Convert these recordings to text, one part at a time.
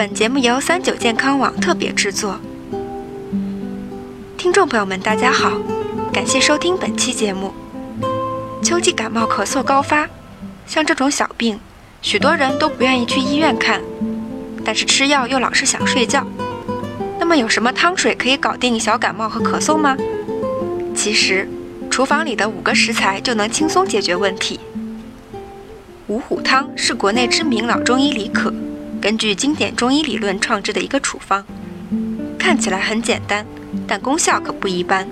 本节目由三九健康网特别制作。听众朋友们，大家好，感谢收听本期节目。秋季感冒咳嗽高发，像这种小病，许多人都不愿意去医院看，但是吃药又老是想睡觉。那么有什么汤水可以搞定小感冒和咳嗽吗？其实，厨房里的五个食材就能轻松解决问题。五虎汤是国内知名老中医李可根据经典中医理论创制的一个处方，看起来很简单，但功效可不一般，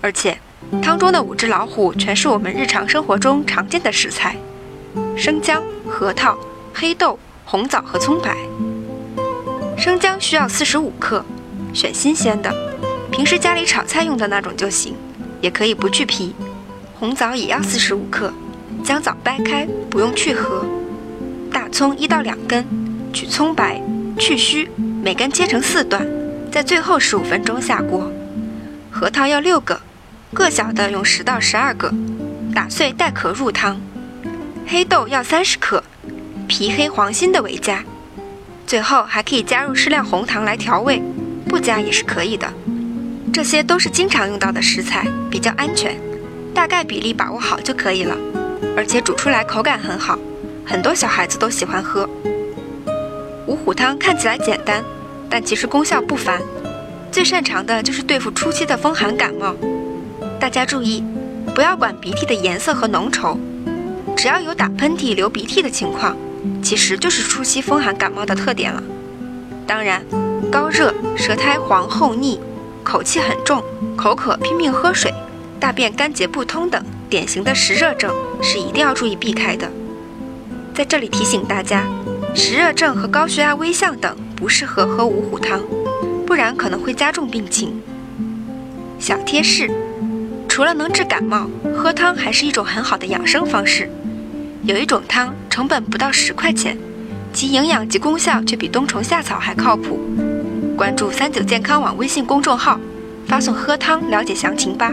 而且。汤中的五只老虎全是我们日常生活中常见的食材：生姜、核桃、黑豆、红枣和葱白。生姜需要四十五克，选新鲜的，平时家里炒菜用的那种就行，也可以不去皮。红枣也要四十五克，将枣掰开，不用去核。大葱一到两根，取葱白，去须，每根切成四段，在最后十五分钟下锅。核桃要六个。个小的用十到十二个，打碎带壳入汤。黑豆要三十克，皮黑黄心的为佳。最后还可以加入适量红糖来调味，不加也是可以的。这些都是经常用到的食材，比较安全，大概比例把握好就可以了。而且煮出来口感很好，很多小孩子都喜欢喝。五虎汤看起来简单，但其实功效不凡，最擅长的就是对付初期的风寒感冒。大家注意，不要管鼻涕的颜色和浓稠，只要有打喷嚏、流鼻涕的情况，其实就是初期风寒感冒的特点了。当然，高热、舌苔黄厚腻、口气很重、口渴拼命喝水、大便干结不通等典型的实热症是一定要注意避开的。在这里提醒大家，实热症和高血压危象等不适合喝五虎汤，不然可能会加重病情。小贴士。除了能治感冒，喝汤还是一种很好的养生方式。有一种汤成本不到十块钱，其营养及功效却比冬虫夏草还靠谱。关注三九健康网微信公众号，发送“喝汤”了解详情吧。